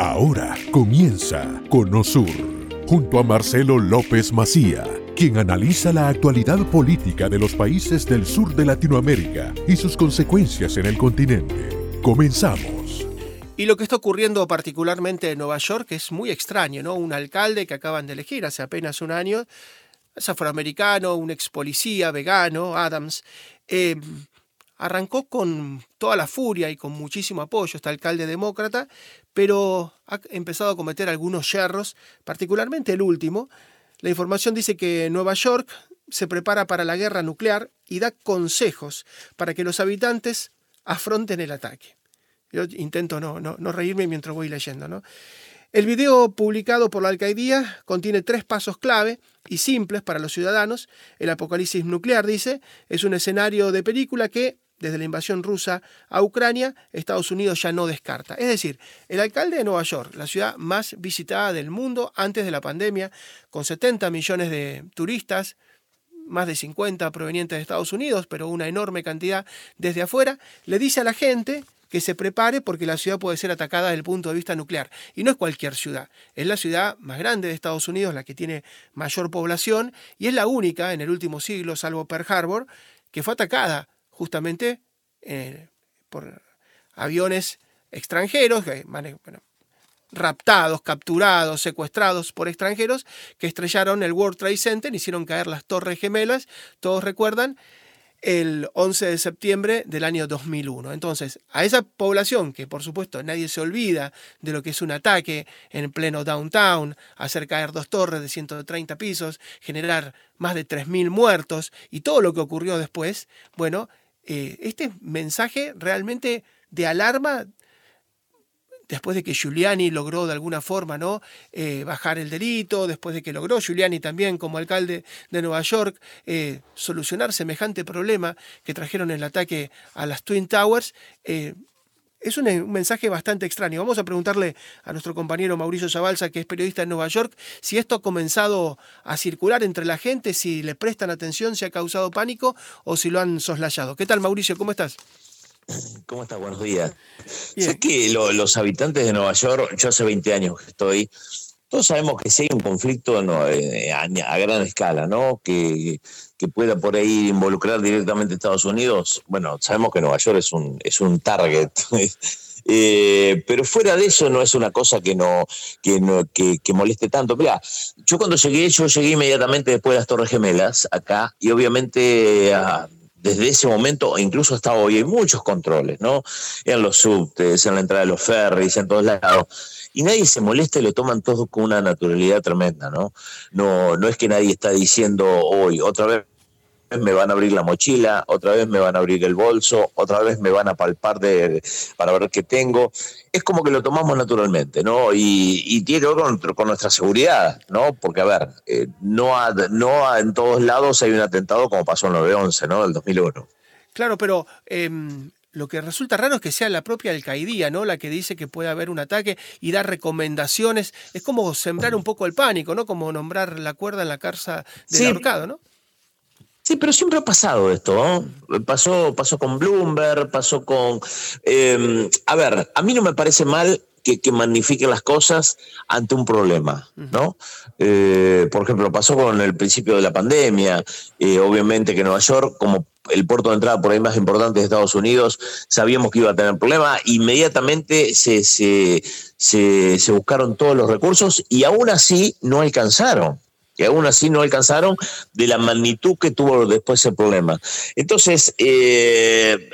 Ahora comienza Conosur, junto a Marcelo López Macía, quien analiza la actualidad política de los países del sur de Latinoamérica y sus consecuencias en el continente. Comenzamos. Y lo que está ocurriendo particularmente en Nueva York es muy extraño, ¿no? Un alcalde que acaban de elegir hace apenas un año, es afroamericano, un ex policía vegano, Adams, eh, arrancó con toda la furia y con muchísimo apoyo este alcalde demócrata, pero ha empezado a cometer algunos yerros, particularmente el último. La información dice que Nueva York se prepara para la guerra nuclear y da consejos para que los habitantes afronten el ataque. Yo intento no, no, reírme mientras voy leyendo. ¿no? El video publicado por la alcaldía contiene tres pasos clave y simples para los ciudadanos. El apocalipsis nuclear, dice, es un escenario de película que desde la invasión rusa a Ucrania, Estados Unidos ya no descarta. Es decir, el alcalde de Nueva York, la ciudad más visitada del mundo antes de la pandemia, con 70 millones de turistas, más de 50 provenientes de Estados Unidos, pero una enorme cantidad desde afuera, le dice a la gente que se prepare porque la ciudad puede ser atacada desde el punto de vista nuclear. Y no es cualquier ciudad, es la ciudad más grande de Estados Unidos, la que tiene mayor población, y es la única en el último siglo, salvo Pearl Harbor, que fue atacada justamente eh, por aviones extranjeros, raptados, capturados, secuestrados por extranjeros, que estrellaron el World Trade Center, hicieron caer las torres gemelas, todos recuerdan, el 11 de septiembre del año 2001. Entonces, a esa población, que por supuesto nadie se olvida de lo que es un ataque en pleno downtown, hacer caer dos torres de 130 pisos, generar más de 3.000 muertos y todo lo que ocurrió después, bueno, eh, este mensaje realmente de alarma después de que Giuliani logró de alguna forma ¿no? Eh, bajar el delito, después de que logró Giuliani también como alcalde de Nueva York eh, solucionar semejante problema que trajeron el ataque a las Twin Towers, es un, mensaje bastante extraño. Vamos a preguntarle a nuestro compañero Mauricio Zabalza, que es periodista en Nueva York, si esto ha comenzado a circular entre la gente, si le prestan atención, si ha causado pánico o si lo han soslayado. ¿Qué tal, Mauricio? ¿Cómo estás? ¿Cómo estás? Buenos días. Sé que los habitantes de Nueva York, yo hace 20 años que estoy, todos sabemos que si hay un conflicto eh, a, gran escala, ¿no? Que, que, pueda por ahí involucrar directamente a Estados Unidos, bueno, sabemos que Nueva York es un, es un target. Eh, pero fuera de eso no es una cosa que no, que, no que, que, moleste tanto. Mira, yo cuando llegué, yo llegué inmediatamente después de las Torres Gemelas acá y obviamente ah, desde ese momento, incluso hasta hoy, hay muchos controles, ¿no? En los subtes, en la entrada de los ferries, en todos lados y nadie se molesta y lo toman todo con una naturalidad tremenda, ¿no? No, no es que nadie está diciendo hoy, otra vez me van a abrir la mochila, otra vez me van a abrir el bolso, otra vez me van a palpar de, para ver qué tengo. Es como que lo tomamos naturalmente, ¿no? Y, tiene que ver con, nuestra seguridad, ¿no? Porque, a ver, eh, no, no en todos lados hay un atentado como pasó en 9-11, ¿no? Del 2001. Claro, pero em, lo que resulta raro es que sea la propia alcaidía, ¿no? La que dice que puede haber un ataque y dar recomendaciones. Es como sembrar un poco el pánico, ¿no? Como nombrar la cuerda en la carza del ahorcado, ¿no? Sí, pero siempre ha pasado esto, ¿no? Pasó, pasó con Bloomberg, pasó con... Em, a ver, a mí no me parece mal que, que, magnifiquen las cosas ante un problema, ¿no? Eh, por ejemplo, pasó con el principio de la pandemia, eh, obviamente que Nueva York, como el puerto de entrada por ahí más importante de Estados Unidos, sabíamos que iba a tener problemas, inmediatamente se, se, se, buscaron todos los recursos y aún así no alcanzaron y aún así no alcanzaron de la magnitud que tuvo después el problema. Entonces, eh,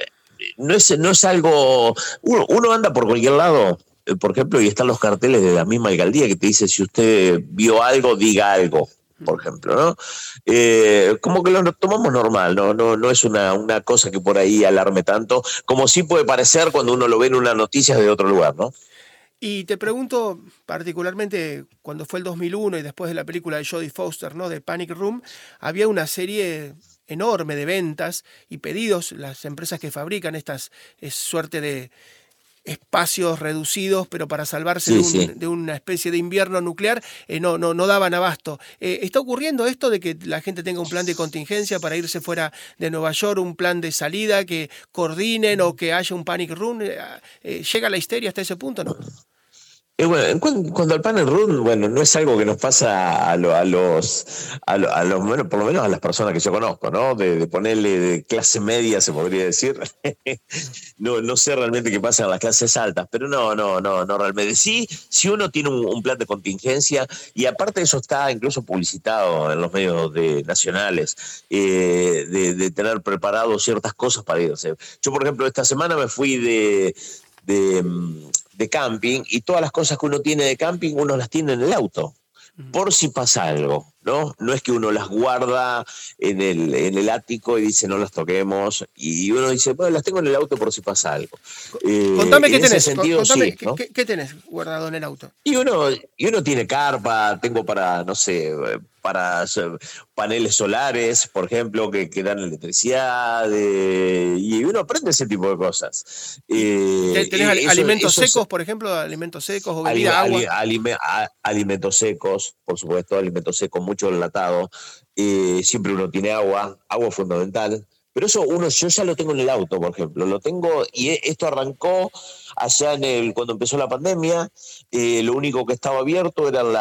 no, es, no es algo, uno, anda por cualquier lado, por ejemplo, y están los carteles de la misma alcaldía que te dice si usted vio algo, diga algo por ejemplo, ¿no? Eh, como que lo tomamos normal, ¿no? No, no es una, una, cosa que por ahí alarme tanto, como sí puede parecer cuando uno lo ve en una noticia de otro lugar, ¿no? Y te pregunto, particularmente cuando fue el 2001 y después de la película de Jodie Foster, ¿no? De Panic Room, había una serie enorme de ventas y pedidos, las empresas que fabrican estas es suerte de espacios reducidos, pero para salvarse de, una especie de invierno nuclear, eh, no, no, no daban abasto. Eh, ¿Está ocurriendo esto de que la gente tenga un plan de contingencia para irse fuera de Nueva York, un plan de salida, que coordinen o que haya un panic room? Eh, ¿Llega la histeria hasta ese punto no? Bueno, cuando, al panel run, bueno, no es algo que nos pasa a, los, a, los, bueno, por lo menos a las personas que yo conozco, ¿no? De, ponerle de clase media, se podría decir. no, no sé realmente qué pasa en las clases altas, pero no, no, no, no realmente. Sí, si uno tiene un, plan de contingencia, y aparte eso está incluso publicitado en los medios de, nacionales, eh, de, tener preparado ciertas cosas para irse. Yo, por ejemplo, esta semana me fui de mm, de camping y todas las cosas que uno tiene de camping uno las tiene en el auto, por si pasa algo. ¿No? No es que uno las guarda en el, en el ático y dice no las toquemos, y uno dice, bueno, las tengo en el auto por si pasa algo. Eh, Contame qué tenés, ¿qué, tenés guardado en el auto. Y uno, y uno tiene carpa, tengo para, no sé, para paneles solares, por ejemplo, que, que dan electricidad, y uno aprende ese tipo de cosas. Eh, ¿Tenés alimentos secos, por ejemplo, alimentos secos o bebida, agua? alimentos secos, por supuesto, alimentos secos, mucho enlatado, eh, siempre uno tiene agua, agua fundamental, pero eso uno, yo ya lo tengo en el auto, por ejemplo, lo tengo, y e, esto arrancó allá en el, cuando empezó la pandemia, eh, lo único que estaba abierto eran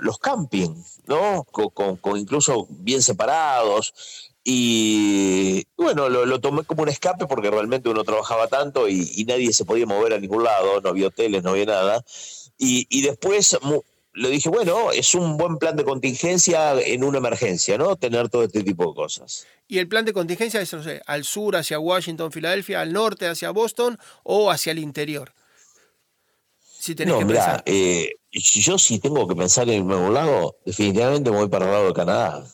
los campings, ¿no? Con, incluso bien separados, y bueno, lo, tomé como un escape porque realmente uno trabajaba tanto y, nadie se podía mover a ningún lado, no había hoteles, no había nada. Y, y después, le dije, bueno, es un buen plan de contingencia en una emergencia, ¿no? Tener todo este tipo de cosas. ¿Y el plan de contingencia es, no sé, al sur, hacia Washington, Filadelfia, al norte, hacia Boston o hacia el interior? Si tenés que pensar. Eh, yo si tengo que pensar en algún lado, definitivamente me voy para el lado de Canadá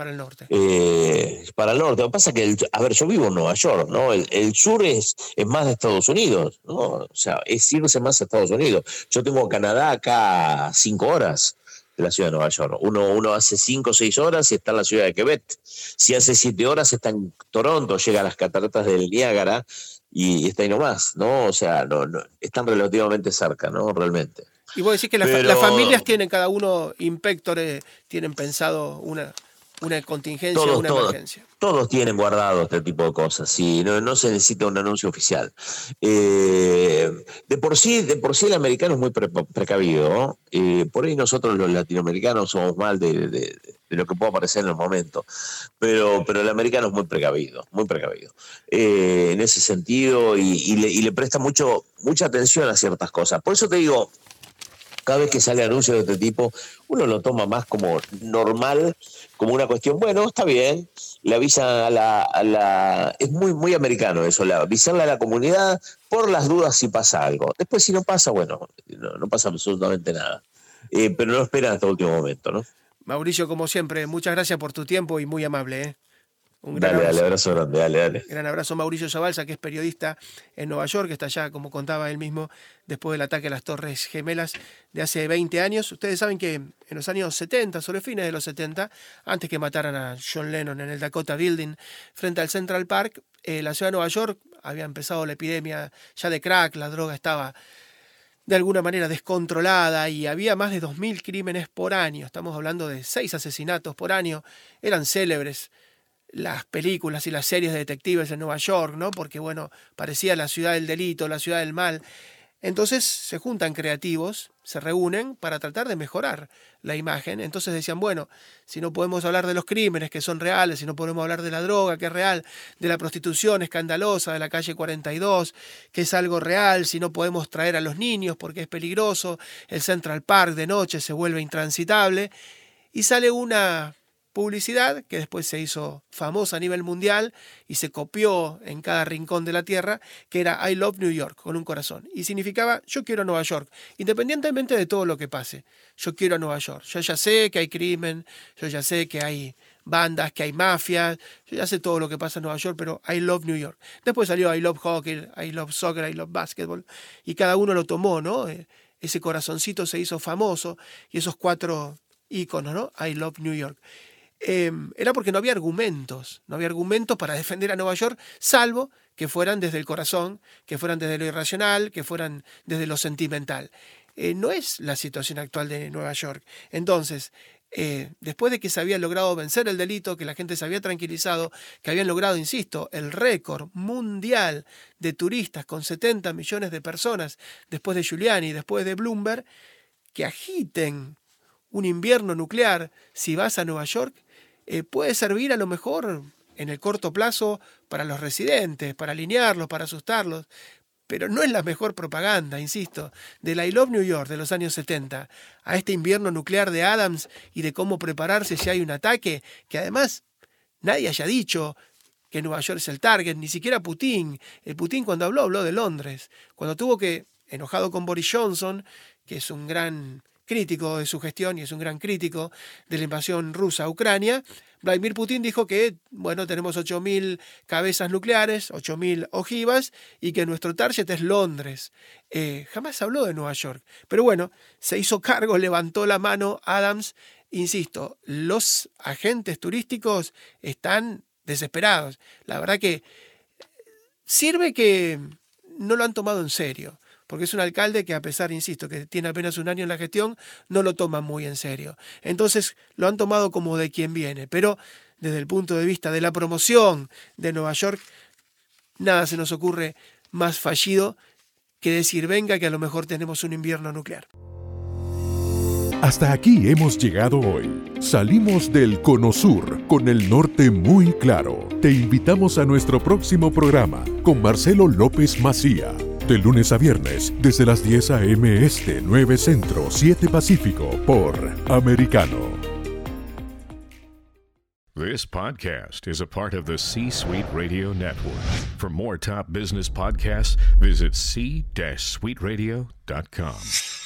para el norte. Eh, para el norte. Lo que pasa es que, a ver, yo vivo en Nueva York, ¿no? El, sur es, es, más de Estados Unidos, ¿no? O sea, es irse más a Estados Unidos. Yo tengo Canadá acá cinco horas de la ciudad de Nueva York. Uno, uno hace cinco o seis horas y está en la ciudad de Quebec. Si hace siete horas está en Toronto, llega a las cataratas del Niágara y está ahí nomás, ¿no? O sea, no, no, están relativamente cerca, ¿no? Realmente. Y vos decís que las, las familias tienen cada uno, inspectores, tienen pensado una, una contingencia o una emergencia. Todos tienen guardado este tipo de cosas, sí, no, no se necesita un anuncio oficial. Eh, de, por sí, de por sí el americano es muy precavido, eh, por ahí nosotros los latinoamericanos somos mal de, lo que pueda parecer en el momento, pero, pero el americano es muy precavido, muy precavido. Eh, en ese sentido, y, le, y le presta mucho, mucha atención a ciertas cosas. Por eso te digo, cada vez que sale anuncio de este tipo, uno lo toma más como normal, como una cuestión, bueno, está bien, le avisan a la, es muy, muy americano eso, la, avisarle a la comunidad por las dudas si pasa algo. Después si no pasa, bueno, no, pasa absolutamente nada. Eh, pero no esperan hasta el último momento, ¿no? Mauricio, como siempre, muchas gracias por tu tiempo y muy amable. ¿eh? Un gran dale, abrazo. abrazo grande, dale, dale. Gran abrazo Mauricio Zabalza, que es periodista en Nueva York, que está allá, como contaba él mismo, después del ataque a las Torres Gemelas de hace 20 años. Ustedes saben que en los años 70, sobre fines de los 70, antes que mataran a John Lennon en el Dakota Building frente al Central Park, eh, la ciudad de Nueva York había empezado la epidemia ya de crack, la droga estaba de alguna manera descontrolada y había más de 2.000 crímenes por año. Estamos hablando de seis asesinatos por año. Eran célebres las películas y las series de detectives en Nueva York, ¿no? Porque, bueno, parecía la ciudad del delito, la ciudad del mal. Entonces se juntan creativos, se reúnen para tratar de mejorar la imagen. Entonces decían, bueno, si no podemos hablar de los crímenes que son reales, si no podemos hablar de la droga que es real, de la prostitución escandalosa de la calle 42, que es algo real, si no podemos traer a los niños porque es peligroso, el Central Park de noche se vuelve intransitable, y sale una publicidad que después se hizo famosa a nivel mundial y se copió en cada rincón de la tierra, que era I Love New York con un corazón. Y significaba yo quiero a Nueva York, independientemente de todo lo que pase. Yo quiero a Nueva York. Yo ya sé que hay crimen, yo ya sé que hay bandas, que hay mafias, yo ya sé todo lo que pasa en Nueva York, pero I Love New York. Después salió I Love Hockey, I Love Soccer, I Love Basketball, y cada uno lo tomó, ¿no? Eh, ese corazoncito se hizo famoso y esos cuatro íconos, ¿no? I Love New York. Em, era porque no había argumentos, no había argumentos para defender a Nueva York, salvo que fueran desde el corazón, que fueran desde lo irracional, que fueran desde lo sentimental. Eh, no es la situación actual de Nueva York. Entonces, eh, después de que se había logrado vencer el delito, que la gente se había tranquilizado, que habían logrado, insisto, el récord mundial de turistas con 70 millones de personas después de Giuliani, después de Bloomberg, que agiten un invierno nuclear si vas a Nueva York, eh, puede servir a lo mejor en el corto plazo para los residentes, para alinearlos, para asustarlos, pero no es la mejor propaganda, insisto, de la I Love New York de los años 70 a este invierno nuclear de Adams y de cómo prepararse si hay un ataque, que además nadie haya dicho que Nueva York es el target, ni siquiera Putin. El Putin cuando habló habló de Londres, cuando tuvo que, enojado con Boris Johnson, que es un gran crítico de su gestión y es un gran crítico de la invasión rusa a Ucrania, Vladimir Putin dijo que, bueno, tenemos 8.000 cabezas nucleares, 8.000 ojivas y que nuestro target es Londres. Eh, jamás habló de Nueva York. Pero bueno, se hizo cargo, levantó la mano Adams. Insisto, los agentes turísticos están desesperados. La verdad que sirve que no lo han tomado en serio porque es un alcalde que a pesar, insisto, que tiene apenas un año en la gestión, no lo toma muy en serio. Entonces lo han tomado como de quien viene, pero desde el punto de vista de la promoción de Nueva York, nada se nos ocurre más fallido que decir, venga, que a lo mejor tenemos un invierno nuclear. Hasta aquí hemos llegado hoy. Salimos del Cono Sur con el norte muy claro. Te invitamos a nuestro próximo programa con Marcelo López Macía de lunes a viernes, desde las 10 a.m. Este, 9 Centro, 7 Pacífico, por Americano. This podcast is a part of the C Suite Radio Network. For more top business podcasts, visit c-suiteradio.com.